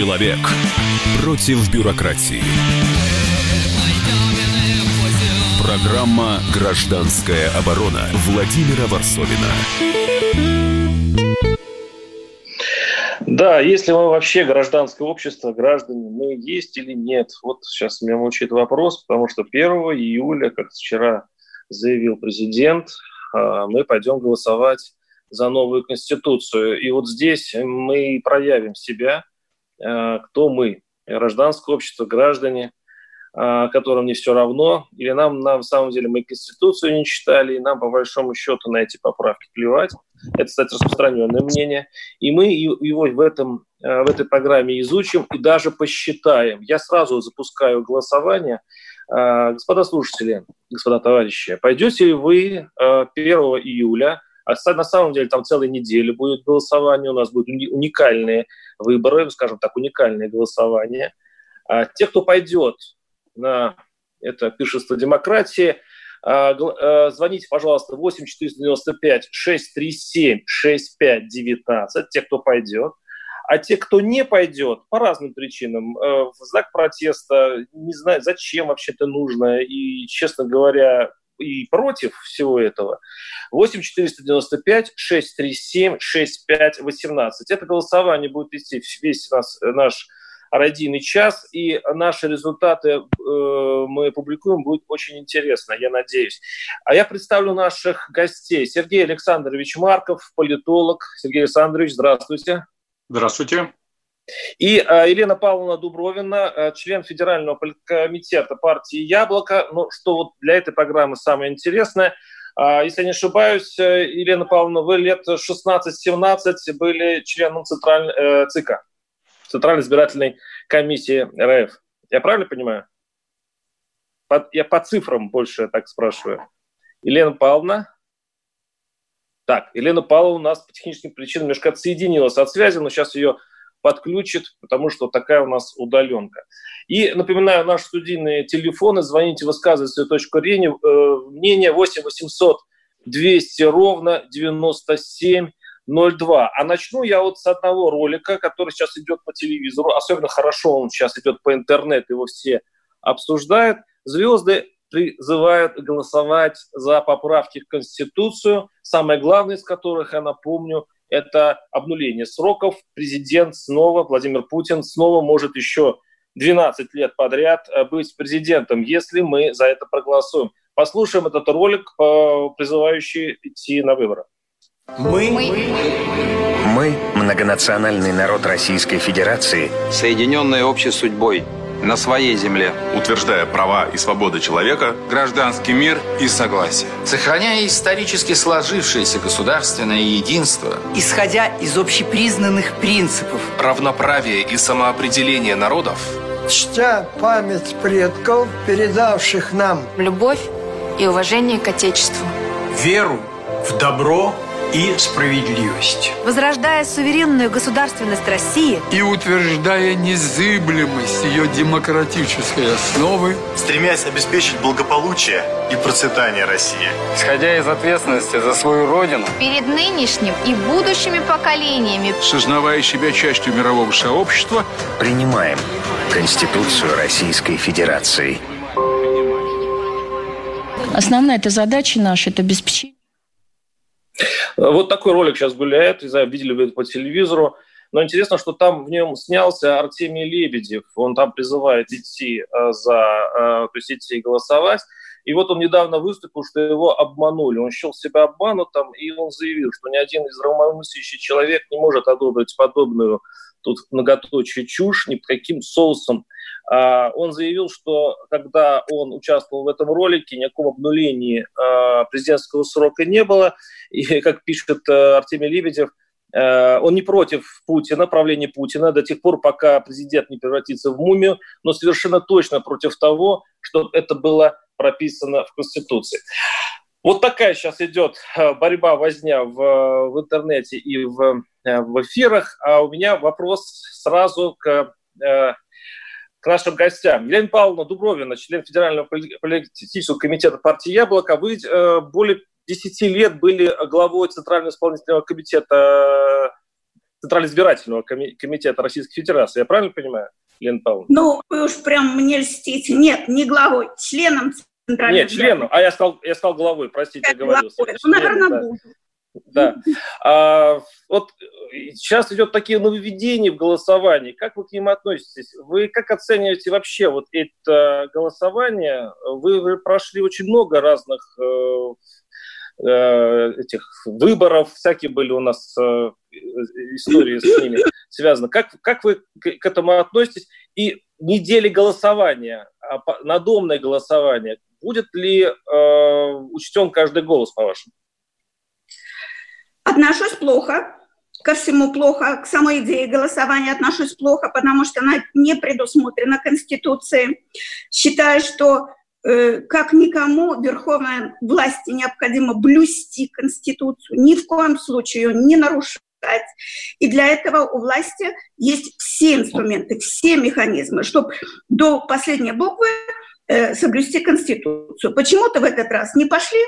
Человек против бюрократии. Программа «Гражданская оборона» Владимира Варсовина. Да, если мы вообще гражданское общество, граждане, мы есть или нет? Вот сейчас меня мучает вопрос, потому что 1 июля, как вчера заявил президент, а, мы пойдем голосовать за новую конституцию. И вот здесь мы проявим себя, кто мы, гражданское общество, граждане, а, которым не все равно, или нам на самом деле мы Конституцию не читали, и нам по большому счету на эти поправки плевать. Это, кстати, распространенное мнение. И мы его в, этом, в этой программе изучим и даже посчитаем. Я сразу запускаю голосование – господа слушатели, господа товарищи, пойдете ли вы 1 а, июля, а на самом деле там целая неделя будет голосование, у нас будут уникальные выборы, скажем так, уникальные голосования. Те, кто пойдет на это пиршество демократии, звоните, пожалуйста, 8 495 637 6519, те, кто пойдет. А те, кто не пойдет по разным причинам, э, в знак протеста, не знаю, зачем вообще это нужно, и, честно говоря, и против всего этого. 8 495 637 65 18. Это голосование будет вести весь нас, наш радийный час, и наши результаты э, мы публикуем, будет очень интересно, я надеюсь. А я представлю наших гостей. Сергей Александрович Марков, политолог. Сергей Александрович, здравствуйте. Здравствуйте. И э, Елена Павловна Дубровина, э, член Федерального комитета партии «Яблоко». Ну, что вот для этой программы самое интересное. Э, если не ошибаюсь, э, Елена Павловна, вы лет 16-17 были членом Центральной, э, ЦИКа, Центральной избирательной комиссии РФ. Я правильно понимаю? По, я по цифрам больше так спрашиваю. Елена Павловна? Так, Елена Павловна у нас по техническим причинам немножко отсоединилась от связи, но сейчас ее подключит, потому что такая у нас удаленка. И напоминаю, наши студийные телефоны, звоните, высказывайте свою точку зрения, э, мнение 8 800 200 ровно 97 02. А начну я вот с одного ролика, который сейчас идет по телевизору. Особенно хорошо он сейчас идет по интернету, его все обсуждают. Звезды призывают голосовать за поправки в Конституцию, самое главное из которых, я напомню, это обнуление сроков. Президент снова, Владимир Путин, снова может еще 12 лет подряд э, быть президентом, если мы за это проголосуем. Послушаем этот ролик, э, призывающий идти на выборы. Мы, мы многонациональный народ Российской Федерации, соединенные общей судьбой – на своей земле. Утверждая права и свободы человека, гражданский мир и согласие. Сохраняя исторически сложившееся государственное единство. Исходя из общепризнанных принципов. Равноправие и самоопределение народов. Чтя память предков, передавших нам любовь и уважение к Отечеству. Веру в добро и справедливость. Возрождая суверенную государственность России и утверждая незыблемость ее демократической основы, стремясь обеспечить благополучие и процветание России. Исходя из ответственности за свою родину, перед нынешним и будущими поколениями, сознавая себя частью мирового сообщества, принимаем Конституцию Российской Федерации. Основная эта задача наша – это обеспечение вот такой ролик сейчас гуляет, не знаю, видели вы это по телевизору. Но интересно, что там в нем снялся Артемий Лебедев. Он там призывает идти э, за, э, то есть идти голосовать. И вот он недавно выступил, что его обманули. Он счел себя обманутым, и он заявил, что ни один из здравомыслящий человек не может одобрить подобную тут многоточие чушь ни под каким соусом. А, он заявил, что когда он участвовал в этом ролике, никакого обнуления а, президентского срока не было. И, как пишет э, Артемий Лебедев, э, он не против Путина, правления Путина, до тех пор, пока президент не превратится в мумию, но совершенно точно против того, чтобы это было прописано в Конституции. Вот такая сейчас идет э, борьба, возня в, в интернете и в, в эфирах. А у меня вопрос сразу к к нашим гостям. Елена Павловна Дубровина, член Федерального политического комитета партии «Яблоко». Вы э, более 10 лет были главой Центрального исполнительного комитета Центрального избирательного комитета Российской Федерации. Я правильно понимаю, Лена Павловна? Ну, вы уж прям мне льстите. Нет, не главой, членом Центрального Нет, членом. А я сказал, я сказал главой, простите, я говорил. Ну, наверное, да. буду. Да. А, вот сейчас идет такие нововведения в голосовании. Как вы к ним относитесь? Вы как оцениваете вообще вот это голосование? Вы, вы прошли очень много разных э, э, этих выборов, всякие были у нас э, истории с ними связаны. Как, как вы к этому относитесь? И недели голосования, а, надомное голосование, будет ли э, учтен каждый голос, по-вашему? Отношусь плохо, ко всему плохо, к самой идее голосования отношусь плохо, потому что она не предусмотрена Конституцией. Считаю, что э, как никому верховной власти необходимо блюсти Конституцию, ни в коем случае ее не нарушать. И для этого у власти есть все инструменты, все механизмы, чтобы до последней буквы э, соблюсти Конституцию. Почему-то в этот раз не пошли,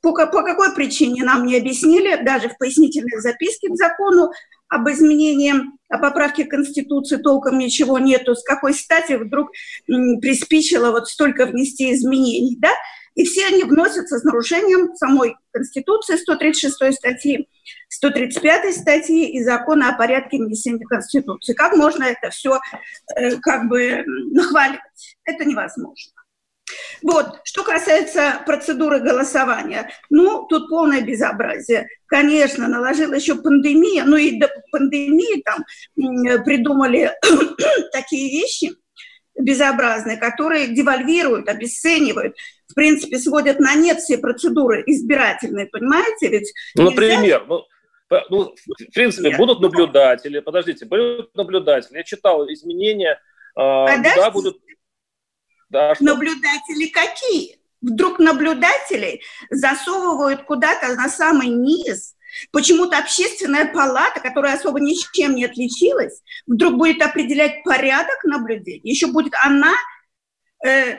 по, по какой причине нам не объяснили, даже в пояснительной записке к закону об изменении, о поправке Конституции толком ничего нету. С какой стати вдруг приспичило вот столько внести изменений, да? И все они вносятся с нарушением самой Конституции 136 статьи, 135 статьи и закона о порядке внесения Конституции. Как можно это все э, как бы нахваливать? Это невозможно. Вот, что касается процедуры голосования, ну, тут полное безобразие. Конечно, наложила еще пандемия, ну и до пандемии там придумали такие вещи безобразные, которые девальвируют, обесценивают, в принципе, сводят на нет все процедуры избирательные, понимаете? Ведь ну, например, ну, ну, в принципе, Нет. будут наблюдатели, подождите, будут наблюдатели. Я читал изменения, э, да, будут да, что... Наблюдатели какие? Вдруг наблюдателей засовывают куда-то на самый низ, Почему-то общественная палата, которая особо ничем не отличилась, вдруг будет определять порядок наблюдения. Еще будет она э, э,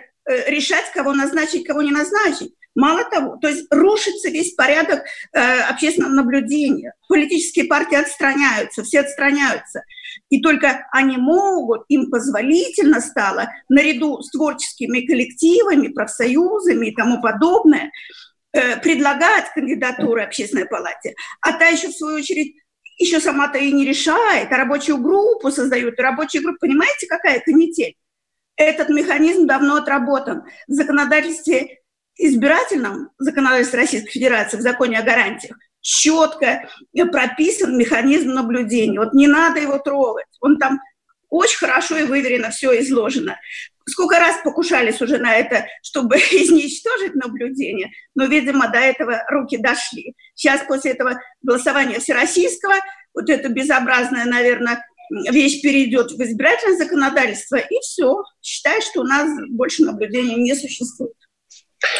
решать, кого назначить, кого не назначить. Мало того, то есть рушится весь порядок э, общественного наблюдения. Политические партии отстраняются, все отстраняются. И только они могут, им позволительно стало, наряду с творческими коллективами, профсоюзами и тому подобное, э, предлагать кандидатуры общественной палате. А та еще, в свою очередь, еще сама-то и не решает, а рабочую группу создают. И рабочая группа, понимаете, какая канитель? Этот механизм давно отработан. В законодательстве избирательном законодательстве Российской Федерации, в законе о гарантиях, четко прописан механизм наблюдения. Вот не надо его трогать. Он там очень хорошо и выверено все изложено. Сколько раз покушались уже на это, чтобы изничтожить наблюдение, но, видимо, до этого руки дошли. Сейчас после этого голосования всероссийского вот это безобразная, наверное, вещь перейдет в избирательное законодательство, и все. Считай, что у нас больше наблюдения не существует.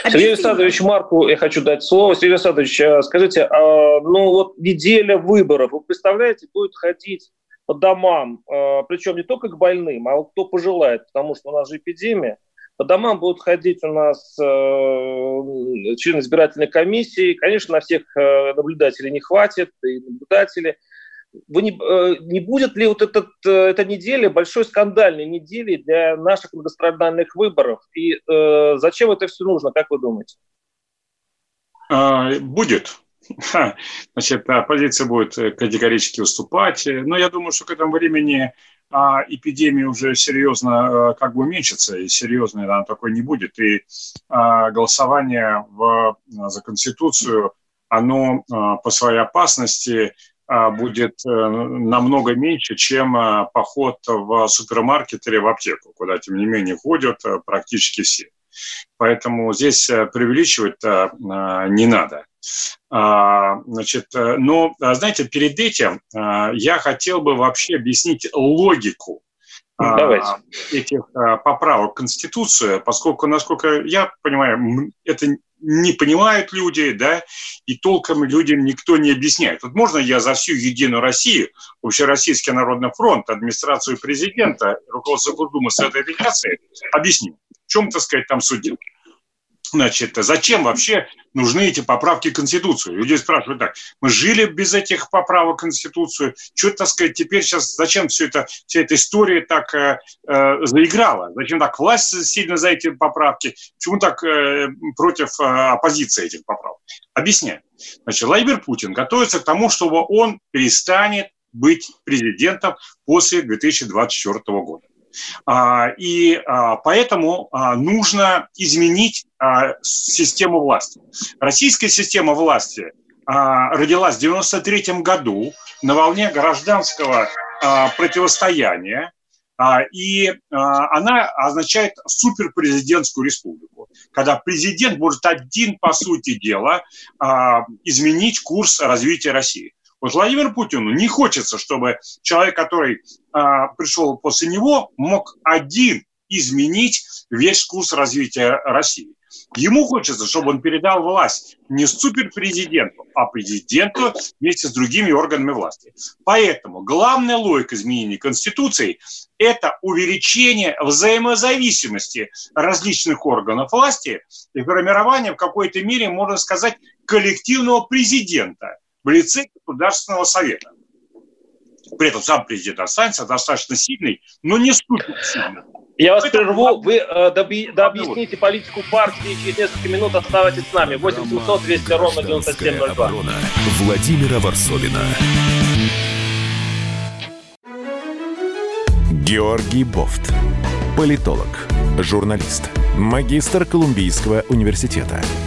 Сергей Александрович Марку я хочу дать слово. Сергей Александрович, а скажите, а, ну вот неделя выборов, вы представляете, будет ходить по домам, а, причем не только к больным, а кто пожелает, потому что у нас же эпидемия, по домам будут ходить у нас э, члены избирательной комиссии. Конечно, на всех э, наблюдателей не хватит, и наблюдатели – вы не, э, не будет ли вот этот, э, эта неделя большой скандальной неделей для наших многострадальных выборов? И э, зачем это все нужно, как вы думаете? А, будет. Значит, оппозиция будет категорически уступать. Но я думаю, что к этому времени а, эпидемия уже серьезно как бы уменьшится, и серьезной она такой не будет. И а, голосование в, за Конституцию, оно по своей опасности а, будет э, намного меньше, чем э, поход в супермаркет или в аптеку, куда, тем не менее, ходят э, практически все. Поэтому здесь преувеличивать не надо. А, значит, но, знаете, перед этим я хотел бы вообще объяснить логику ну, Давайте. этих поправок в Конституцию, поскольку, насколько я понимаю, это не понимают люди, да, и толком людям никто не объясняет. Вот можно я за всю Единую Россию, Общероссийский народный фронт, администрацию президента, руководство Госдумы Совета Федерации объясню, в чем, так сказать, там суть Значит, зачем вообще нужны эти поправки в Конституцию? Люди спрашивают так, мы жили без этих поправок в Конституцию, что, так сказать, теперь сейчас, зачем все это, вся эта история так э, э, заиграла? Зачем так власть сильно за эти поправки? Почему так э, против э, оппозиции этих поправок? Объясняю. Значит, Владимир Путин готовится к тому, чтобы он перестанет быть президентом после 2024 года. А, и а, поэтому а, нужно изменить систему власти. Российская система власти родилась в 1993 году на волне гражданского противостояния, и она означает суперпрезидентскую республику, когда президент может один, по сути дела, изменить курс развития России. Вот Владимиру Путину не хочется, чтобы человек, который а, пришел после него, мог один изменить весь курс развития России. Ему хочется, чтобы он передал власть не суперпрезиденту, а президенту вместе с другими органами власти. Поэтому главная логика изменения Конституции – это увеличение взаимозависимости различных органов власти и формирование в какой-то мере, можно сказать, коллективного президента – в лице Государственного совета. При этом сам президент останется достаточно сильный, но не супер сильный. Я вас прерву, вы э, доби, дообъясните политику партии, через несколько минут оставайтесь с нами. 8700 200 ровно 9702. Владимира Варсовина. Георгий Бофт. Политолог, журналист, магистр Колумбийского университета –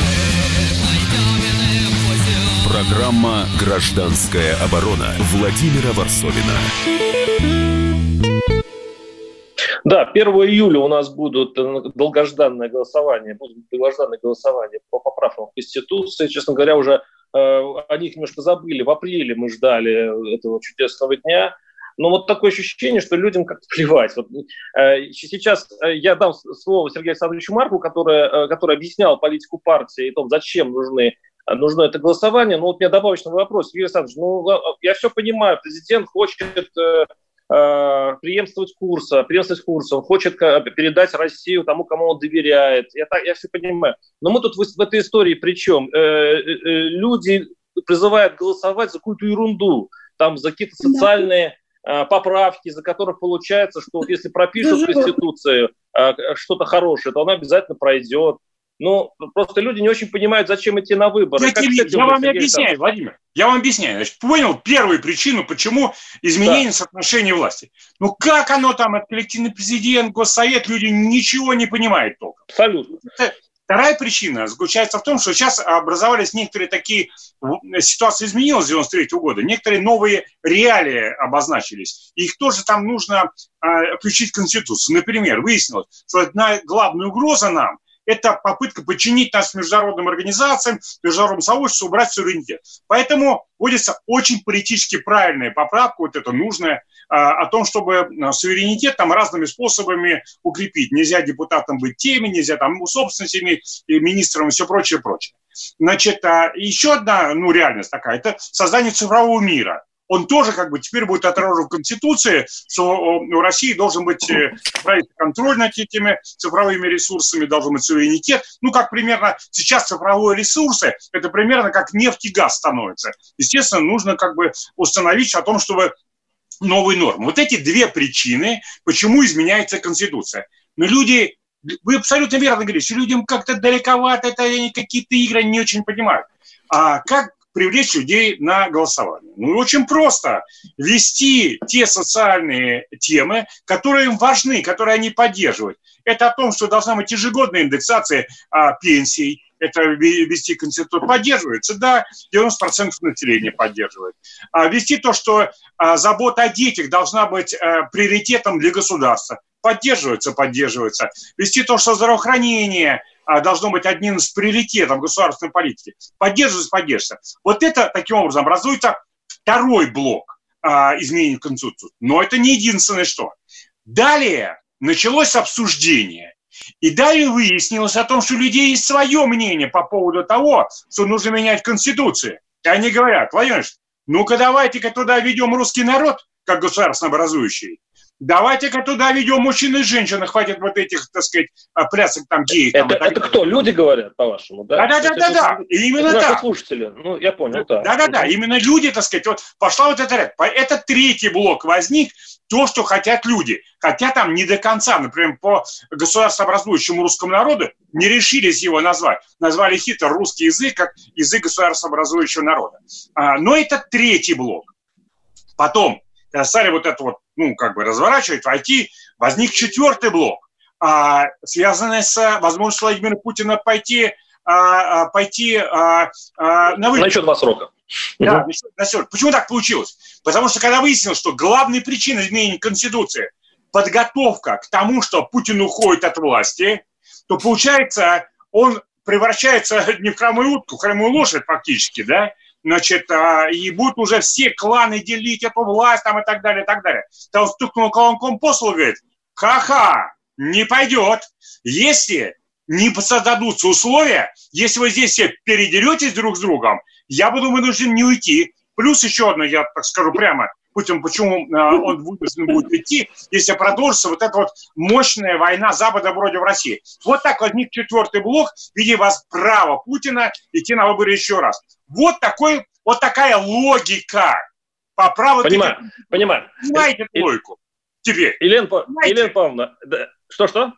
Программа «Гражданская оборона» Владимира Варсовина. Да, 1 июля у нас будут э, долгожданное голосование, будут долгожданное голосование по поправкам в Конституции. Честно говоря, уже э, о них немножко забыли. В апреле мы ждали этого чудесного дня. Но вот такое ощущение, что людям как-то плевать. Вот, э, сейчас э, я дам слово Сергею Александровичу Марку, который, э, который объяснял политику партии и том, зачем нужны нужно это голосование. Но вот у меня добавочный вопрос, Юрий Александрович, ну, я все понимаю, президент хочет э, э, преемствовать курса, преемствовать курса, он хочет передать Россию тому, кому он доверяет. Я, так, я все понимаю. Но мы тут в, в этой истории при чем? Э, э, э, люди призывают голосовать за какую-то ерунду, там за какие-то социальные э, поправки, за которых получается, что если пропишут в Конституции э, что-то хорошее, то она обязательно пройдет. Ну, просто люди не очень понимают, зачем идти на выборы. Я, тебе, я вам объясняю, Владимир. Я вам объясняю. Значит, понял первую причину, почему изменение да. соотношения власти. Ну, как оно там, это коллективный президент, госсовет, люди ничего не понимают только. Абсолютно. Вторая причина заключается в том, что сейчас образовались некоторые такие, ситуация изменилась с 93 -го года, некоторые новые реалии обозначились. Их тоже там нужно э, включить в Конституцию. Например, выяснилось, что одна главная угроза нам – это попытка подчинить нас международным организациям, международному сообществу, убрать суверенитет. Поэтому вводится очень политически правильная поправка, вот это нужная, о том, чтобы а, суверенитет там разными способами укрепить. Нельзя депутатам быть теми, нельзя там собственностями, министром и все прочее, прочее. Значит, а, еще одна ну, реальность такая, это создание цифрового мира он тоже как бы теперь будет отражен в Конституции, что у России должен быть э, контроль над этими цифровыми ресурсами, должен быть суверенитет. Ну, как примерно сейчас цифровые ресурсы, это примерно как нефть и газ становится. Естественно, нужно как бы установить о том, чтобы новые нормы. Вот эти две причины, почему изменяется Конституция. Но люди, вы абсолютно верно говорите, людям как-то далековато, это они какие-то игры не очень понимают. А как привлечь людей на голосование? Ну, очень просто. Вести те социальные темы, которые им важны, которые они поддерживают. Это о том, что должна быть ежегодная индексация а, пенсий, это вести конституцию поддерживается, да, 90% населения поддерживает. А вести то, что а, забота о детях должна быть а, приоритетом для государства, поддерживается, поддерживается. Вести то, что здравоохранение а, должно быть одним из приоритетов государственной политики. Поддерживается, поддерживается. Вот это таким образом образуется второй блок а, изменений в Конституцию. Но это не единственное что. Далее началось обсуждение. И далее выяснилось о том, что у людей есть свое мнение по поводу того, что нужно менять Конституцию. И они говорят, Владимир ну-ка давайте-ка туда ведем русский народ, как государственно образующий, Давайте-ка туда ведем мужчин и женщин, хватит вот этих, так сказать, а, плясок там геев. Это, там, это кто? Люди говорят, по-вашему, да? Да-да-да-да, именно так. слушатели, ну, я понял, да. Да-да-да, именно люди, так сказать, вот пошла вот эта ряд. Это третий блок возник, то, что хотят люди. Хотя там не до конца, например, по государствообразующему русскому народу не решились его назвать. Назвали хитро русский язык как язык государствообразующего народа. А, но это третий блок. Потом, стали вот это вот ну, как бы разворачивать, войти, возник четвертый блок, а, связанный с возможностью Владимира Путина пойти, а, а пойти а, а, на выборы. На еще два срока. Да, на срок. Почему так получилось? Потому что когда выяснилось, что главной причиной изменения Конституции подготовка к тому, что Путин уходит от власти, то получается, он превращается не в хромую утку, в хромую лошадь фактически, да, значит, а, и будут уже все кланы делить эту власть там и так далее, и так далее. Там стукнул колонком по столу, говорит, ха-ха, не пойдет. Если не создадутся условия, если вы здесь все передеретесь друг с другом, я буду вынужден не уйти. Плюс еще одно, я так скажу прямо, Путин, почему э, он вынужден будет идти, если продолжится вот эта вот мощная война Запада вроде в России. Вот так возник четвертый блок в виде вас права Путина идти на выборы еще раз. Вот, такой, вот такая логика. По праву... Понимаю, понимаю. Понимаете логику? Теперь. Елена, Елена Павловна, да, что-что?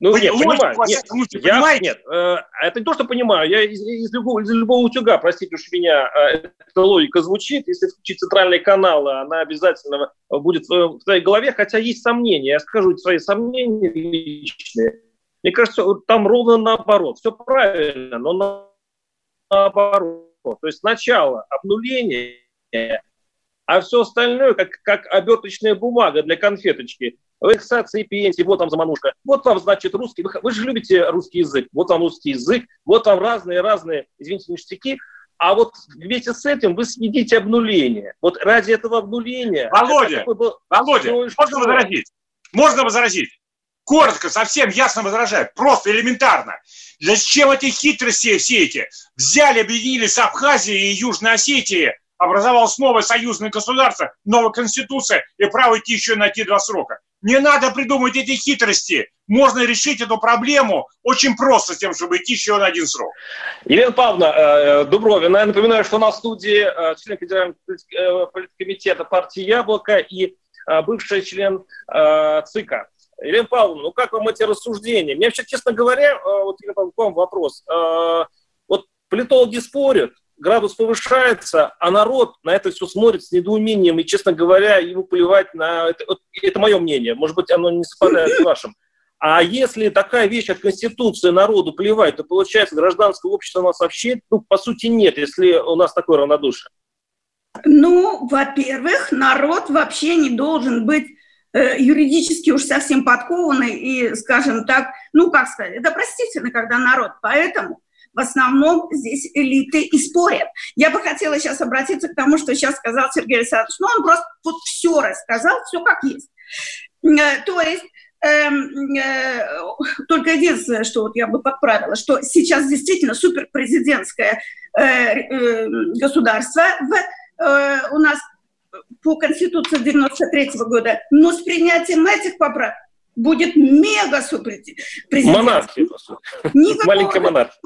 Ну, Вы, нет, понимаю. Нет, случае, я, нет э, это не то, что понимаю. Я из, из, любого, из любого утюга, простите уж меня, э, эта логика звучит. Если включить центральные каналы, она обязательно будет в, в твоей голове, хотя есть сомнения. Я скажу свои сомнения личные. Мне кажется, там ровно наоборот. Все правильно, но наоборот. То есть сначала обнуление, а все остальное как, как оберточная бумага для конфеточки индексации пенсии, вот вам заманушка, вот вам, значит, русский, вы, вы же любите русский язык, вот вам русский язык, вот вам разные-разные, извините, ништяки, а вот вместе с этим вы съедите обнуление. Вот ради этого обнуления... Володя, был... Володя, можно что? возразить? Можно возразить? Коротко, совсем ясно возражаю, просто элементарно. Зачем эти хитрости все эти? Взяли, объединили с Абхазией и Южной Осетией, образовалось новое союзное государство, новая конституция и право идти еще на те два срока. Не надо придумывать эти хитрости. Можно решить эту проблему очень просто с тем, чтобы идти еще на один срок. Елена Павловна э, Дубровина, я напоминаю, что на студии э, член Федерального э, политкомитета партии «Яблоко» и бывший член ЦИКа. Елена Павловна, ну как вам эти рассуждения? Мне вообще, честно говоря, вот Елена Павловна, к вам вопрос. Вот политологи спорят, градус повышается, а народ на это все смотрит с недоумением, и, честно говоря, ему плевать на... Это, это мое мнение, может быть, оно не совпадает с вашим. А если такая вещь, как Конституция, народу плевать, то, получается, гражданское общество нас вообще, ну, по сути, нет, если у нас такое равнодушие. Ну, во-первых, народ вообще не должен быть э, юридически уж совсем подкованный и, скажем так, ну, как сказать, это простительно, когда народ. Поэтому в основном здесь элиты и спорят. Я бы хотела сейчас обратиться к тому, что сейчас сказал Сергей Александрович. Ну, он просто вот все рассказал, все как есть. Э, то есть эм, э, только единственное, что вот я бы подправила, что сейчас действительно суперпрезидентское э, государство в, у нас по Конституции 93 года, но с принятием этих поправок будет мега супер Монархия, Маленькая монархия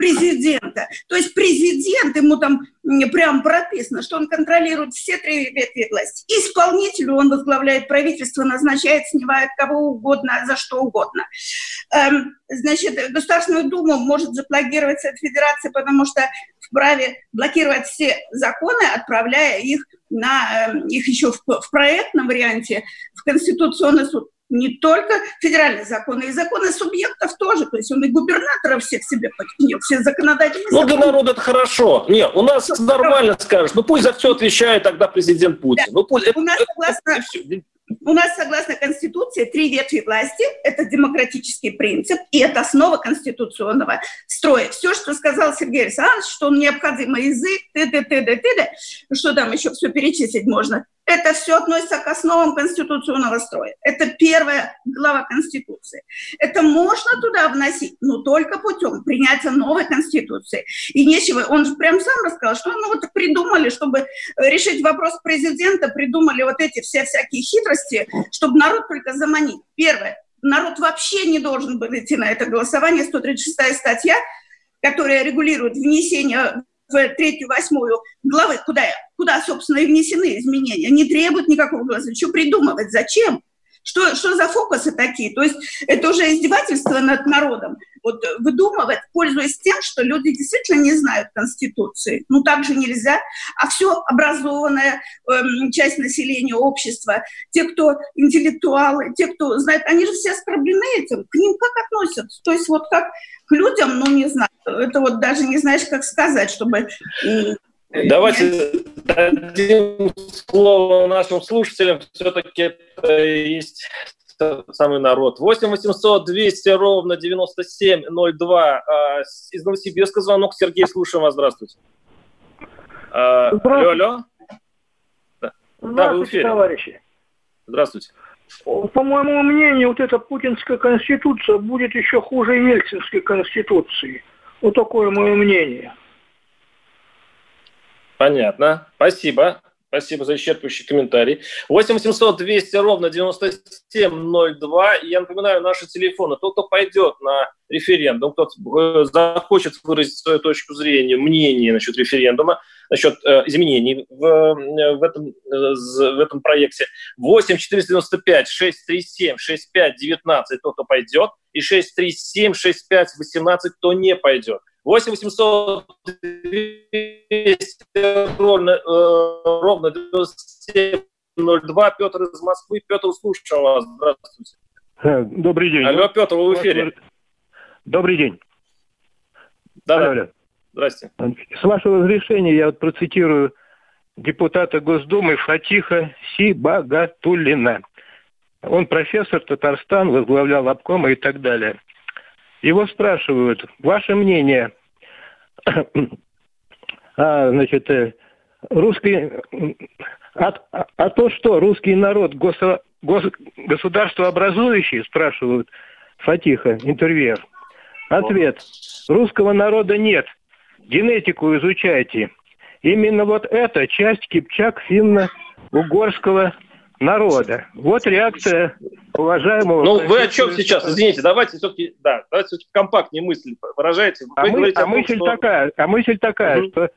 президента. То есть президент, ему там прям прописано, что он контролирует все три ветви власти. Исполнителю он возглавляет правительство, назначает, снимает кого угодно, за что угодно. Эм, значит, Государственную Думу может заблокировать Совет Федерации, потому что вправе блокировать все законы, отправляя их на эм, их еще в, в проектном варианте в Конституционный суд не только федеральные законы, и законы субъектов тоже. То есть он и губернаторов всех себе подчинил, все законодательные Ну, для народа это хорошо. Нет, у нас ну, нормально скажешь. Ну, пусть за все отвечает тогда президент Путин. Да. Ну, пусть, у нас, согласно, у нас, согласно Конституции, три ветви власти – это демократический принцип, и это основа конституционного строя. Все, что сказал Сергей Александрович, что он необходимый язык, т.д., т.д., т.д., что там еще все перечислить можно, это все относится к основам конституционного строя. Это первая глава Конституции. Это можно туда вносить, но только путем принятия новой Конституции. И нечего, он же прям сам рассказал, что ну вот придумали, чтобы решить вопрос президента, придумали вот эти все всякие хитрости, чтобы народ только заманить. Первое, народ вообще не должен был идти на это голосование. 136 статья, которая регулирует внесение в третью, восьмую главы, куда, куда, собственно, и внесены изменения, не требуют никакого голоса. Что придумывать? Зачем? Что, что за фокусы такие? То есть это уже издевательство над народом. Вот выдумывать, пользуясь тем, что люди действительно не знают Конституции. Ну, так же нельзя. А все образованная э, часть населения, общества, те, кто интеллектуалы, те, кто знает, они же все оскорблены этим. К ним как относятся? То есть вот как к людям, ну, не знаю, это вот даже не знаешь, как сказать, чтобы... Давайте дадим слово нашим слушателям. Все-таки это есть самый народ. 8 800 200 ровно 9702. А, из Новосибирска звонок. Сергей, слушаем вас. Здравствуйте. А, Здравствуйте. Алло, алло. Да, да вы в эфире. товарищи. Здравствуйте. По моему мнению, вот эта путинская конституция будет еще хуже Ельцинской конституции. Вот такое мое мнение. Понятно. Спасибо. Спасибо за исчерпывающий комментарий. 8 800 200 ровно 9702. И я напоминаю, наши телефоны. Тот, кто пойдет на референдум, кто э, захочет выразить свою точку зрения, мнение насчет референдума, насчет э, изменений в, э, в, этом, э, в этом проекте. 8 495 637 65 19 тот, кто пойдет, и 637 65 18 кто не пойдет. 8 800 200 ровно, э, ровно 9702. Петр из Москвы. Петр, слушаю вас. Здравствуйте. Э, добрый день. Алло, Петр, вы в эфире. Добрый день. Да, Алло. да. Здрасте. С вашего разрешения я вот процитирую депутата Госдумы Фатиха Сибагатулина. Он профессор Татарстан, возглавлял обкома и так далее. Его спрашивают, ваше мнение, а, значит, э, русский, а, а, то что, русский народ госо, гос, государство образующий, спрашивают Фатиха, интервьюер. Ответ, русского народа нет, генетику изучайте. Именно вот эта часть Кипчак финно-угорского народа. Вот реакция уважаемого... Ну, вы о чем сейчас? Извините, давайте все-таки, да, давайте все-таки компактнее мысль выражайте. Вы а, мы, а, том, мысль что... такая, а мысль такая, угу. что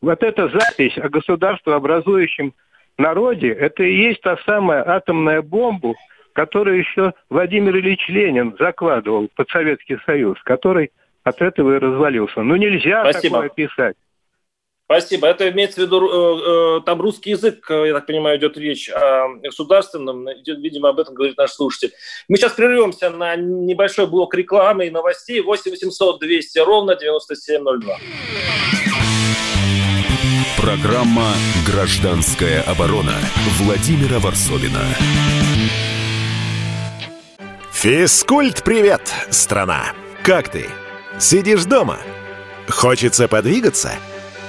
вот эта запись о государствообразующем народе, это и есть та самая атомная бомба, которую еще Владимир Ильич Ленин закладывал под Советский Союз, который от этого и развалился. Ну, нельзя Спасибо. такое писать. Спасибо. Это имеется в виду, э, э, там русский язык, э, я так понимаю, идет речь о государственном, видимо, об этом говорит наш слушатель. Мы сейчас прервемся на небольшой блок рекламы и новостей. 8 800 200 ровно 9702. Программа «Гражданская оборона» Владимира Варсовина. Физкульт, привет, страна! Как ты? Сидишь дома? Хочется подвигаться –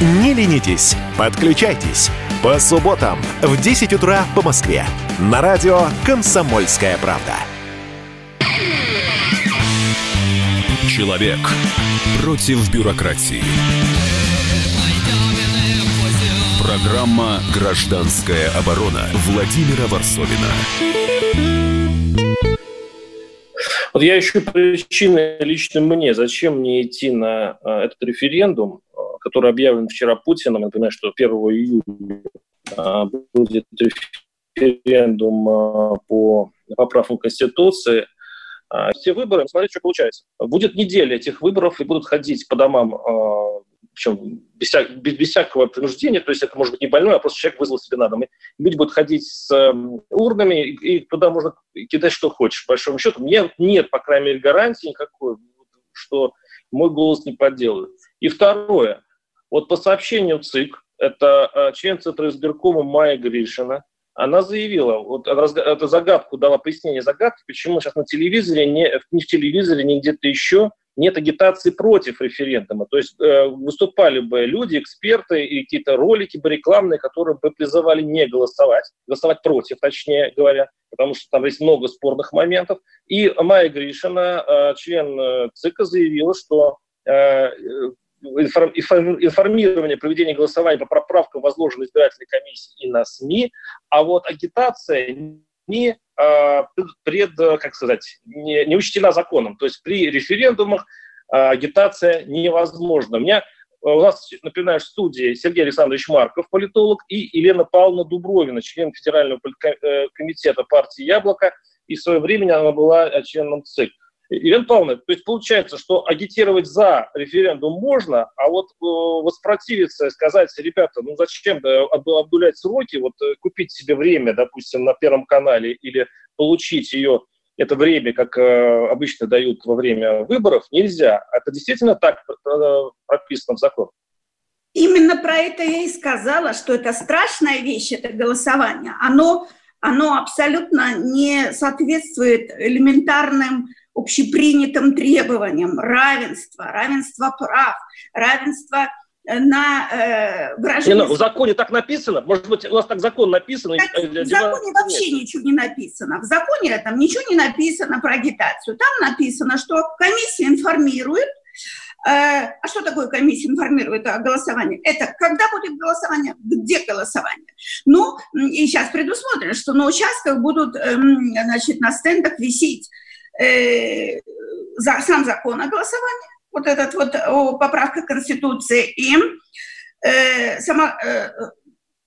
Не ленитесь, подключайтесь. По субботам в 10 утра по Москве. На радио «Комсомольская правда». Человек против бюрократии. Программа «Гражданская оборона» Владимира Варсовина. Вот я ищу причины лично мне, зачем мне идти на а, этот референдум, который объявлен вчера Путиным. Напоминаю, что 1 июля а, будет референдум по поправкам Конституции. А, все выборы, смотрите, что получается. Будет неделя этих выборов, и будут ходить по домам а, причем без, вся, без, без всякого принуждения, то есть это может быть не больной, а просто человек вызвал себе на дом. И люди будут ходить с урнами, и, и туда можно кидать что хочешь, по большому счету. Мне нет, по крайней мере, гарантии никакой, что мой голос не подделают. И второе, вот по сообщению ЦИК, это э, член Центра избиркома Майя Гришина, она заявила, вот эту загадку дала пояснение загадки, почему сейчас на телевизоре, не, не в телевизоре, не где-то еще нет агитации против референдума. То есть э, выступали бы люди, эксперты и какие-то ролики бы рекламные, которые бы призывали не голосовать, голосовать против, точнее говоря, потому что там есть много спорных моментов. И Майя Гришина, э, член э, ЦИКа, заявила, что э, информирование, проведение голосования по поправкам возложено избирательной комиссии и на СМИ, а вот агитация не а, пред, как сказать, не, не учтена законом. То есть при референдумах а, агитация невозможна. У меня у нас, например, в студии Сергей Александрович Марков, политолог, и Елена Павловна Дубровина, член Федерального э, комитета партии «Яблоко», и в свое время она была членом ЦИК. Елена Павловна, то есть получается, что агитировать за референдум можно, а вот э, воспротивиться и сказать, ребята, ну зачем обдулять сроки, вот э, купить себе время, допустим, на Первом канале или получить ее это время, как э, обычно дают во время выборов, нельзя. Это действительно так э, прописано в законе. Именно про это я и сказала, что это страшная вещь, это голосование. Оно, оно абсолютно не соответствует элементарным общепринятым требованиям равенства, равенства прав, равенства э, на э, выражение... Не, ну, в законе так написано? Может быть, у вас так закон написан? Так, э, в законе вообще нет. ничего не написано. В законе там ничего не написано про агитацию. Там написано, что комиссия информирует, э, а что такое комиссия информирует о голосовании? Это когда будет голосование, где голосование. Ну, и сейчас предусмотрено, что на участках будут, эм, значит, на стендах висеть э, за, сам закон о голосовании, вот этот вот о поправка Конституции, и э, сама, э,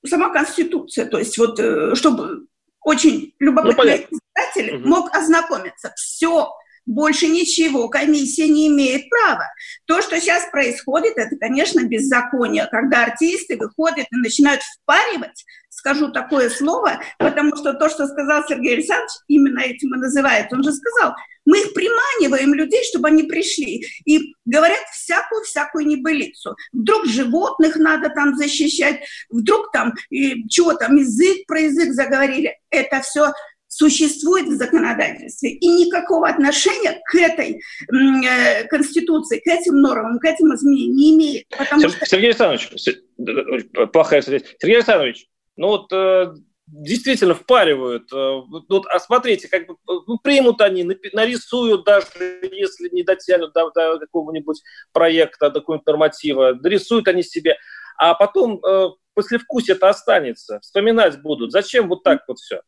сама Конституция, то есть вот э, чтобы очень любопытный ну, избиратель угу. мог ознакомиться. Все, больше ничего комиссия не имеет права. То, что сейчас происходит, это, конечно, беззаконие, когда артисты выходят и начинают впаривать скажу такое слово, потому что то, что сказал Сергей Александрович, именно этим и называет. Он же сказал, мы их приманиваем людей, чтобы они пришли, и говорят всякую-всякую небылицу. Вдруг животных надо там защищать, вдруг там, чего там, язык про язык заговорили. Это все существует в законодательстве, и никакого отношения к этой э, Конституции, к этим нормам, к этим изменениям не имеет. Потому Сергей, что... Сергей Александрович, плохая связь. Сергей Александрович, ну вот э, действительно впаривают. Э, вот, а смотрите, как бы ну, примут они, нарисуют даже, если не дотянут до, до какого-нибудь проекта, до какого-нибудь норматива, нарисуют они себе, а потом э, послевкусие это останется, вспоминать будут. Зачем вот так вот все?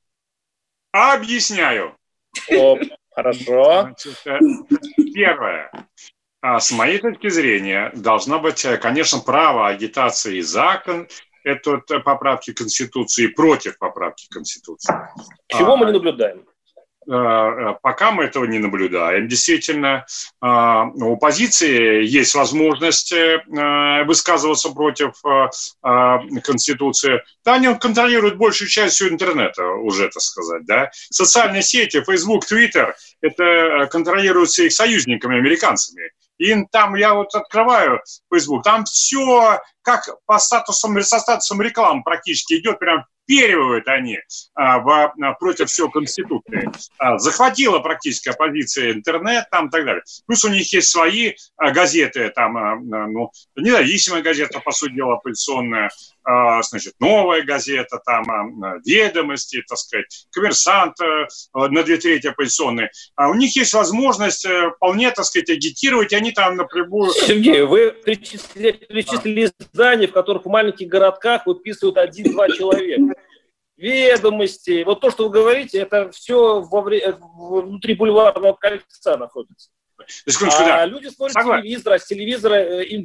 Объясняю. О, хорошо. Значит, э, первое. А с моей точки зрения, должно быть, э, конечно, право агитации за это поправки Конституции против поправки Конституции. Чего а, мы не наблюдаем? Э, э, пока мы этого не наблюдаем, действительно, а, у оппозиции есть возможность э, высказываться против Конституции. Да, они контролируют большую часть интернета, уже, так сказать. Да? Социальные сети, Facebook, Twitter, это контролируются их союзниками, американцами. И там я вот открываю Facebook, там все как по статусам, со статусом рекламы практически идет прям вперивают они а, в, а, против всего Конституции. А, захватила практически оппозиция интернет там и так далее. Плюс у них есть свои а, газеты, там, а, ну, независимая газета, по сути дела, оппозиционная, а, значит, новая газета, там, а, ведомости, так сказать, коммерсант а, на две трети оппозиционные. А у них есть возможность а, вполне, так сказать, агитировать, они там напрямую... Сергей, вы перечислили, перечислили издания, в которых в маленьких городках выписывают один-два человека ведомости. Вот то, что вы говорите, это все во вре... внутри бульварного кольца находится. а да. люди смотрят Согласен. телевизор, а с телевизора э, им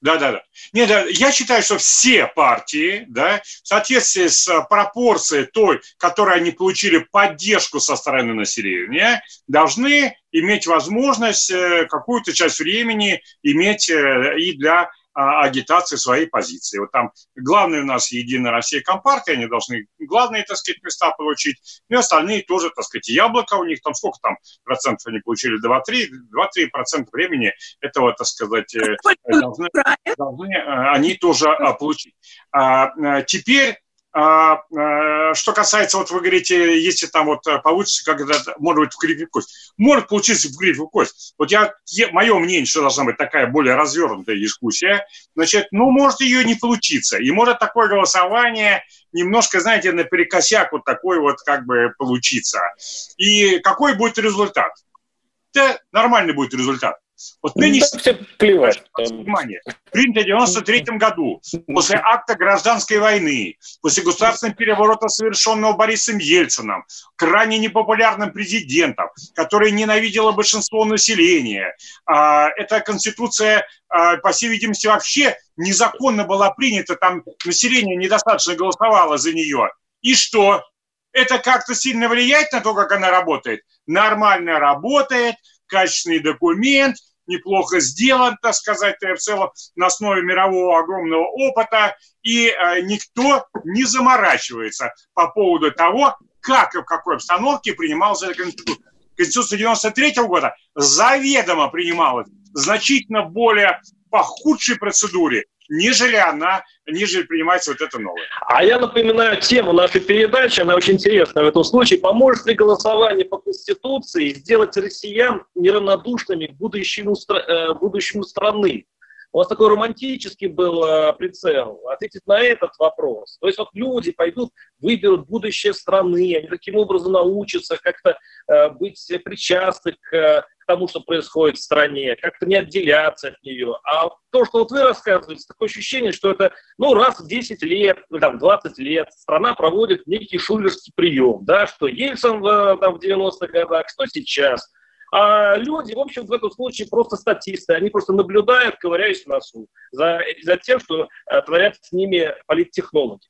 Да, да, да. Нет, да, я считаю, что все партии, да, в соответствии с э, пропорцией той, которой они получили поддержку со стороны населения, должны иметь возможность э, какую-то часть времени иметь э, и для а, агитации своей позиции. Вот там главные у нас Единая Россия Компартия, они должны главные, так сказать, места получить, и остальные тоже, так сказать, яблоко у них, там сколько там процентов они получили, 2-3, 2-3 процента времени этого, так сказать, э, должны, должны они тоже а, получить. А, теперь что касается, вот вы говорите, если там вот э, получится, когда может быть в грифе кость. Может получиться в грифе кость. Вот я, мое мнение, что должна быть такая более развернутая дискуссия, значит, ну, может ее не получиться. И может такое голосование немножко, знаете, наперекосяк вот такой вот как бы получиться. И какой будет результат? Да, нормальный будет результат. Вот ну, нынешний... все плевать. Принято в 93 году, после акта гражданской войны, после государственного переворота, совершенного Борисом Ельцином, крайне непопулярным президентом, который ненавидело большинство населения. А, эта конституция, а, по всей видимости, вообще незаконно была принята, там население недостаточно голосовало за нее. И что? Это как-то сильно влияет на то, как она работает? Нормально работает, качественный документ – неплохо сделан, так сказать, в целом на основе мирового огромного опыта, и э, никто не заморачивается по поводу того, как и в какой обстановке принималась эта Конституция. Конституция 93 года заведомо принималась значительно более по худшей процедуре, нежели она, нежели принимается вот это новое. А я напоминаю тему нашей передачи, она очень интересная в этом случае. Поможет ли голосование по Конституции сделать россиян неравнодушными к будущему, э, будущему страны? У вас такой романтический был э, прицел, ответить на этот вопрос. То есть вот люди пойдут, выберут будущее страны, они таким образом научатся как-то э, быть причастны к, э, к тому, что происходит в стране, как-то не отделяться от нее. А то, что вот вы рассказываете, такое ощущение, что это ну, раз в 10 лет, ну, там, 20 лет страна проводит некий шулерский прием, да, что Ельцин в, там, в 90-х годах, что сейчас – а люди, в общем, в этом случае просто статисты. Они просто наблюдают, ковыряясь в носу за, за тем, что а, творят с ними политтехнологи.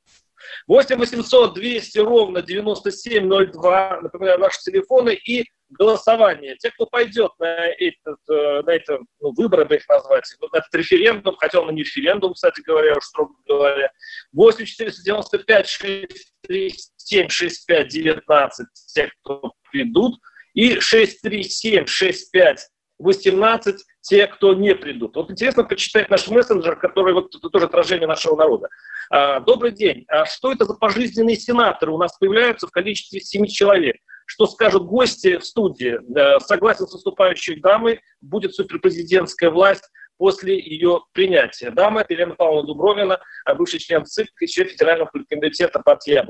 8 800 200 ровно 9702, например, наши телефоны и голосование. Те, кто пойдет на, этот, э, на это, ну, выборы бы их назвать, на этот референдум, хотя он и не референдум, кстати говоря, уж строго говоря, 8 495 637 65 19, те, кто придут, и 6376518 те, кто не придут. Вот интересно почитать наш мессенджер, который вот это тоже отражение нашего народа. А, добрый день. А что это за пожизненные сенаторы у нас появляются в количестве 7 человек? Что скажут гости в студии? Согласен с выступающей дамой, будет суперпрезидентская власть после ее принятия. Дама это Елена Павловна Дубровина, бывший член ЦИК член Федерального комитета партии.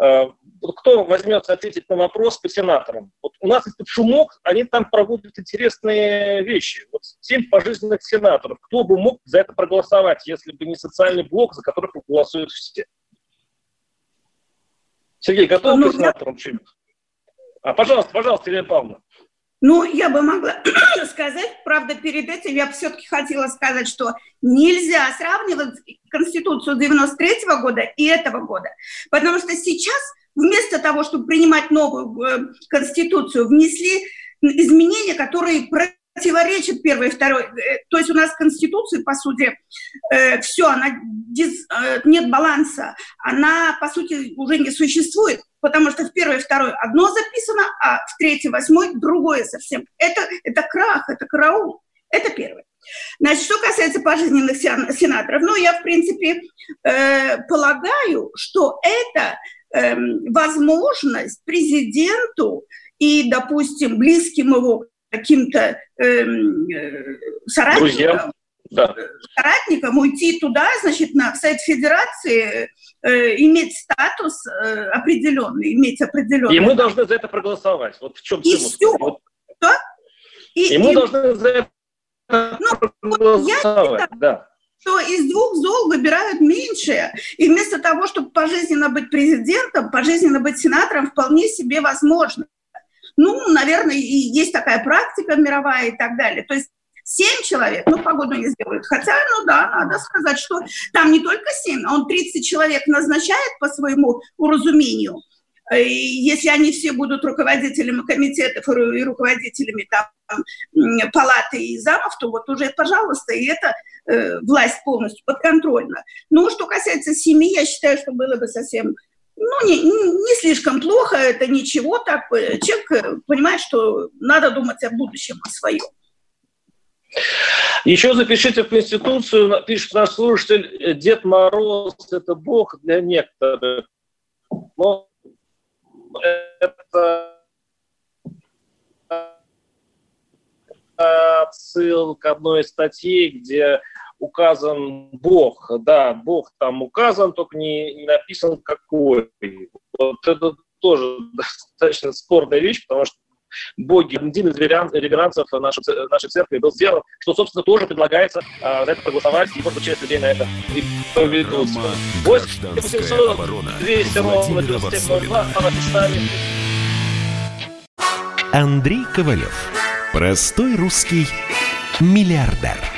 Э, кто возьмется ответить на вопрос по сенаторам? Вот у нас этот шумок, они там проводят интересные вещи. Вот семь пожизненных сенаторов. Кто бы мог за это проголосовать, если бы не социальный блок, за который проголосуют все? Сергей, готов ну, к сенаторам я... А, пожалуйста, пожалуйста, Елена Павловна. Ну, я бы могла сказать, правда, перед этим я все-таки хотела сказать, что нельзя сравнивать Конституцию 93 -го года и этого года, потому что сейчас вместо того, чтобы принимать новую э, Конституцию, внесли изменения, которые противоречат первой и второй. Э, то есть у нас в Конституции, по сути, э, все, она, нет баланса, она, по сути, уже не существует потому что в первой и второй одно записано, а в третьей, восьмой другое совсем. Это, это крах, это караул. Это первое. Значит, что касается пожизненных сенаторов, ну, я, в принципе, э, полагаю, что это э, возможность президенту и, допустим, близким его каким-то эм, э, соратникам, да. соратникам уйти туда, значит, на сайт Федерации, э, иметь статус э, определенный, иметь определенный. И мы должны за это проголосовать. Вот в чем и все. Вот. Что? И, и мы и... должны за это ну, проголосовать, я да что из двух зол выбирают меньшее. И вместо того, чтобы пожизненно быть президентом, пожизненно быть сенатором, вполне себе возможно. Ну, наверное, и есть такая практика мировая и так далее. То есть 7 человек, ну, погоду не сделают. Хотя, ну да, надо сказать, что там не только 7, он 30 человек назначает по своему уразумению. И если они все будут руководителями комитетов и руководителями там, палаты и замов, то вот уже, пожалуйста, и это э, власть полностью подконтрольна. Ну, что касается семьи, я считаю, что было бы совсем ну, не, не слишком плохо, это ничего так. Э, человек э, понимает, что надо думать о будущем, о своем. Еще запишите в Конституцию, пишет наш слушатель, Дед Мороз – это Бог для некоторых. Но это отсыл к одной из статей, где указан Бог. Да, Бог там указан, только не, не написан какой. Вот это тоже достаточно спорная вещь, потому что боги, один из реверансов нашей, нашей церкви был сделан, что, собственно, тоже предлагается а, за это проголосовать, и, может быть, часть людей на это и поведутся. Гражданская оборона Андрей Ковалев. Простой русский миллиардер.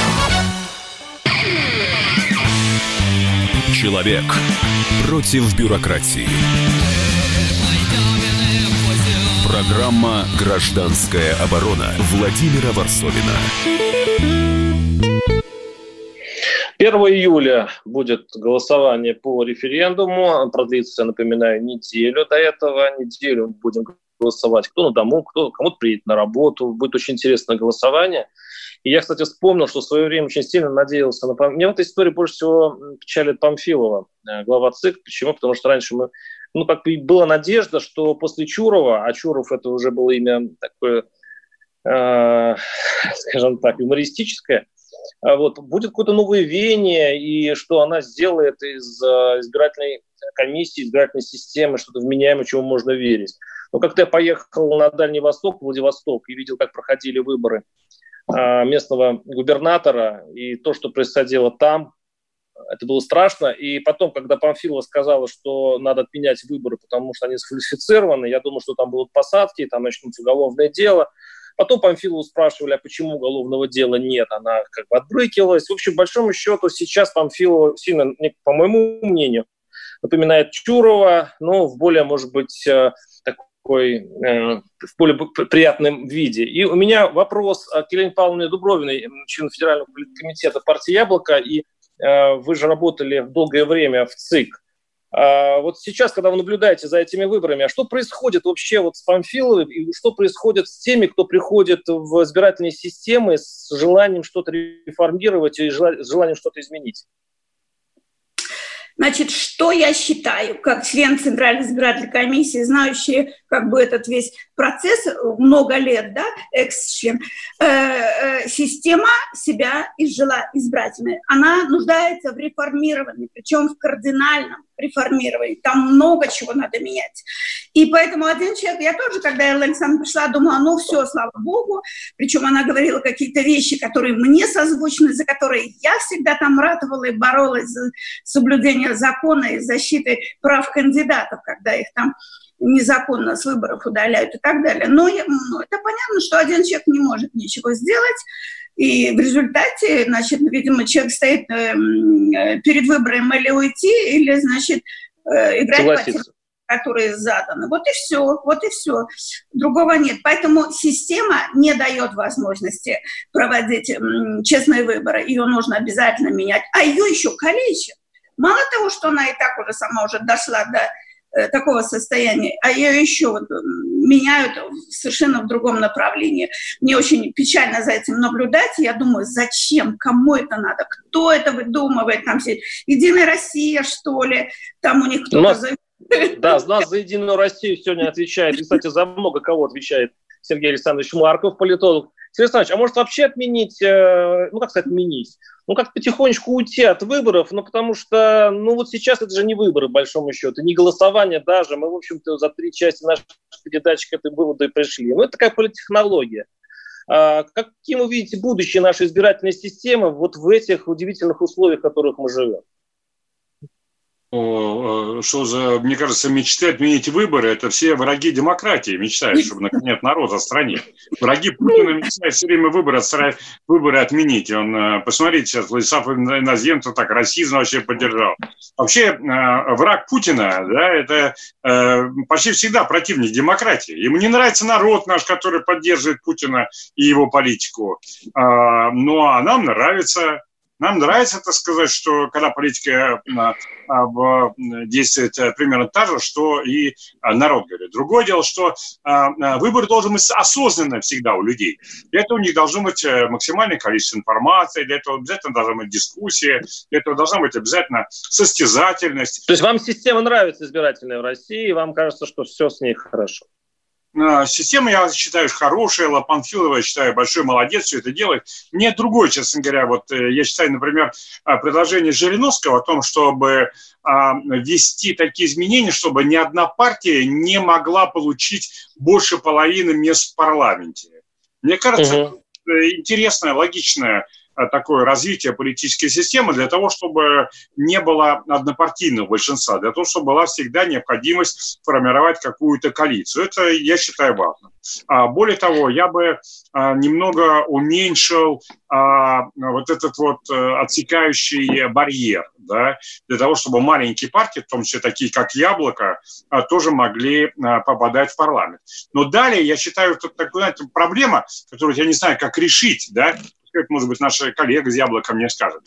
Человек против бюрократии. Программа «Гражданская оборона» Владимира Варсовина. 1 июля будет голосование по референдуму. Продлится, напоминаю, неделю до этого. Неделю будем голосовать. Кто на дому, кто кому-то приедет на работу. Будет очень интересное голосование. И я, кстати, вспомнил, что в свое время очень сильно надеялся на... Мне в этой истории больше всего печалит Памфилова, э, глава ЦИК. Почему? Потому что раньше мы... Ну, как бы была надежда, что после Чурова, а Чуров это уже было имя такое, э, скажем так, юмористическое, а вот, будет какое-то новое веяние, и что она сделает из э, избирательной комиссии, избирательной системы что-то вменяемое, чему можно верить. Но как-то я поехал на Дальний Восток, Владивосток, и видел, как проходили выборы местного губернатора и то, что происходило там, это было страшно. И потом, когда Памфилова сказала, что надо отменять выборы, потому что они сфальсифицированы, я думал, что там будут посадки, там начнутся уголовное дело. Потом Памфилову спрашивали, а почему уголовного дела нет, она как бы отбрыкивалась. В общем, большому счету, сейчас Памфилова сильно, по моему мнению, напоминает Чурова, но в более, может быть, э, такой э, в более приятном виде. И у меня вопрос к Елене Павловне Дубровиной, члену Федерального комитета партии «Яблоко», и э, вы же работали долгое время в ЦИК. А вот сейчас, когда вы наблюдаете за этими выборами, а что происходит вообще вот с Памфиловой, и что происходит с теми, кто приходит в избирательные системы с желанием что-то реформировать и желанием что-то изменить? Значит, что я считаю, как член Центральной избирательной комиссии, знающий как бы этот весь процесс много лет, да, экс-член, э, э, система себя изжила избирательной. Она нуждается в реформировании, причем в кардинальном реформировании. Там много чего надо менять. И поэтому один человек, я тоже, когда Элла Александровна пришла, думала, ну все, слава богу. Причем она говорила какие-то вещи, которые мне созвучны, за которые я всегда там ратовала и боролась за соблюдение закона и защиты прав кандидатов, когда их там незаконно с выборов удаляют и так далее. Но ну, это понятно, что один человек не может ничего сделать. И в результате, значит, видимо, человек стоит э, перед выбором или уйти, или, значит, э, играть Согласиться. по которые заданы. Вот и все, вот и все. Другого нет. Поэтому система не дает возможности проводить честные выборы. Ее нужно обязательно менять. А ее еще калечат. Мало того, что она и так уже сама уже дошла до Э, такого состояния, а ее еще вот меняют совершенно в другом направлении. Мне очень печально за этим наблюдать. Я думаю, зачем, кому это надо, кто это выдумывает, там все, Единая Россия, что ли, там у них кто-то... Нас. Да, нас за Единую Россию сегодня отвечает, и, кстати, за много кого отвечает Сергей Александрович Марков, политолог. Сергей Александрович, а может вообще отменить, э, ну как сказать, отменить? Ну как потихонечку уйти от выборов, ну потому что, ну вот сейчас это же не выборы, по большому счету, не голосование даже. Мы, в общем-то, за три части нашей передачи к этой выводу и пришли. Ну это такая политтехнология. А каким вы видите будущее нашей избирательной системы вот в этих удивительных условиях, в которых мы живем? Э, что за, мне кажется, мечты отменить выборы, это все враги демократии мечтают, чтобы наконец народ отстранить. Враги Путина мечтают все время выборы, отстранить, выборы отменить. Он, э, посмотрите, сейчас Владислав Иноземцев так расизм вообще поддержал. Вообще, э, враг Путина, да, это почти всегда противник демократии. Ему не нравится народ наш, который поддерживает Путина и его политику. А, ну, а нам нравится нам нравится, так сказать, что когда политика а, действует э, примерно так же, что и народ говорит. Другое дело, что выбор должен быть осознанным всегда у людей. Для этого у них должно быть э, максимальное количество информации, для этого обязательно должна быть дискуссия, для этого должна быть обязательно состязательность. То есть вам система нравится избирательная в России, и вам кажется, что все с ней хорошо? А, система, я считаю, хорошая. Лопанфилова, я считаю, большой молодец, все это делает. Мне другое, честно говоря, вот э, я считаю, например, а, предложение Жириновского о том, чтобы а, ввести такие изменения, чтобы ни одна партия не могла получить больше половины мест в парламенте. Мне кажется, угу. интересная, логичная Э, такое развитие политической системы для того, чтобы не было однопартийного большинства, для того, чтобы была всегда необходимость формировать какую-то коалицию. Это, я считаю, важно. А более того, я бы а, немного уменьшил а, вот этот вот э, отсекающий барьер, да, для того, чтобы маленькие партии, в том числе такие, как «Яблоко», тоже могли попадать в парламент. Но далее, я считаю, это такая проблема, которую я не знаю, как решить, да, как, может быть, наша коллега из «Яблока» мне скажет.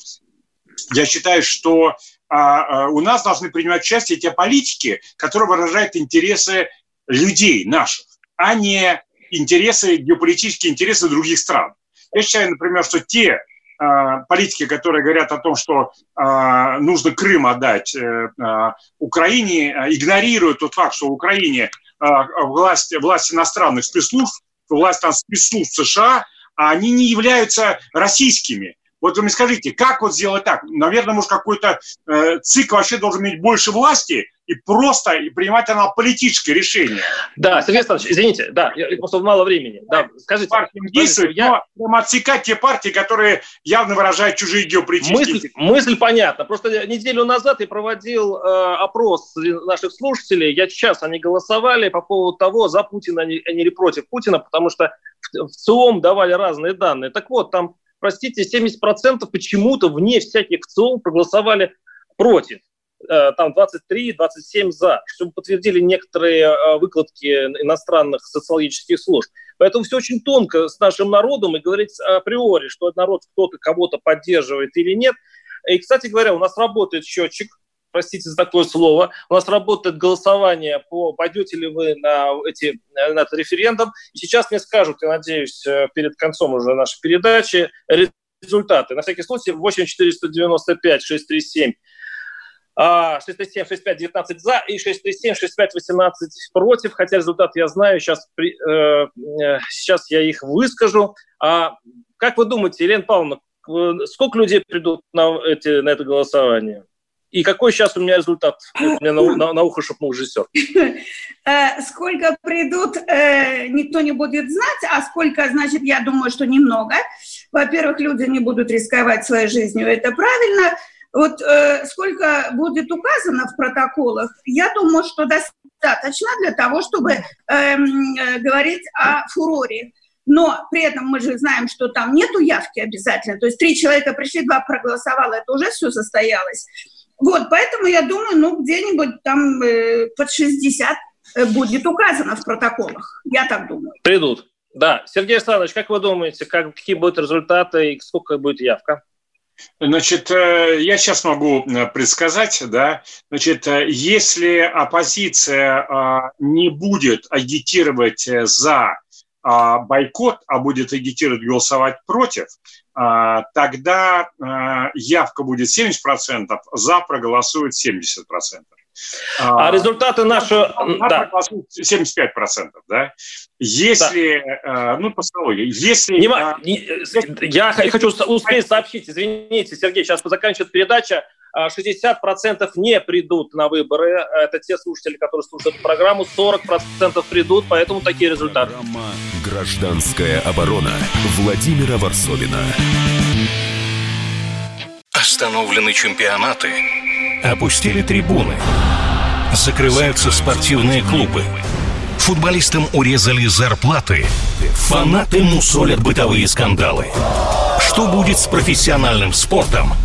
Я считаю, что а, а, у нас должны принимать участие те политики, которые выражают интересы людей наших, а не интересы, геополитические интересы других стран. Я считаю, например, что те а, политики, которые говорят о том, что а, нужно Крым отдать а, а, Украине, игнорируют тот факт, что в Украине а, власть, власть иностранных спецслужб, власть там спецслужб США они не являются российскими. Вот вы мне скажите, как вот сделать так? Наверное, может, какой-то э, ЦИК вообще должен иметь больше власти и просто и принимать она политическое решение. Да, Сергей Александрович, извините, да, просто мало времени. Да, скажите. Партиям действует, я... но отсекать те партии, которые явно выражают чужие геополитические мысль, мысль понятна. Просто неделю назад я проводил э, опрос наших слушателей. Я сейчас они голосовали по поводу того, за Путина они, они или против Путина, потому что в, в ЦИОМ давали разные данные. Так вот, там простите, 70% почему-то вне всяких ЦИОМ проголосовали против. Э, там 23-27 за, чтобы подтвердили некоторые э, выкладки иностранных социологических служб. Поэтому все очень тонко с нашим народом и говорить априори, что народ кто-то кого-то поддерживает или нет. И, кстати говоря, у нас работает счетчик простите за такое слово, у нас работает голосование по пойдете ли вы на, эти, на этот референдум. И сейчас мне скажут, я надеюсь, э, перед концом уже нашей передачи результаты. На всякий случай 8 495 637 637 65 19 за и 637 65 18 против, хотя результат я знаю, сейчас, э, э, сейчас я их выскажу. А как вы думаете, Елена Павловна, сколько людей придут на, эти, на это голосование? И какой сейчас у меня результат? Вот мне на, на, на ухо шепнул режиссер. Э, сколько придут, э, никто не будет знать, а сколько, значит, я думаю, что немного. Во-первых, люди не будут рисковать своей жизнью, это правильно. Вот э, сколько будет указано в протоколах, я думаю, что достаточно для того, чтобы эм, говорить о фуроре. Но при этом мы же знаем, что там нету явки обязательно. То есть три человека пришли, два проголосовало, это уже все состоялось. Вот, поэтому я думаю, ну, где-нибудь там э, под 60 э, будет указано в протоколах. Я так думаю. Придут. Да. Сергей Александрович, как вы думаете, как, какие будут результаты и сколько будет явка? Значит, э, я сейчас могу э, предсказать, да, значит, если оппозиция не будет агитировать за бойкот, а будет агитировать голосовать против, а, тогда а, явка будет 70%, за проголосует 70%. А, а результаты нашего... Да. 75%, да? Если, да. ну, по если... Не, э, я хочу успеть сообщить, извините, Сергей, сейчас заканчивается передача, 60% не придут на выборы. Это те слушатели, которые слушают эту программу. 40% придут, поэтому такие результаты. Программа «Гражданская оборона» Владимира Варсовина. Остановлены чемпионаты. Опустили трибуны. Закрываются спортивные клубы. Футболистам урезали зарплаты. Фанаты мусолят бытовые скандалы. Что будет с профессиональным спортом –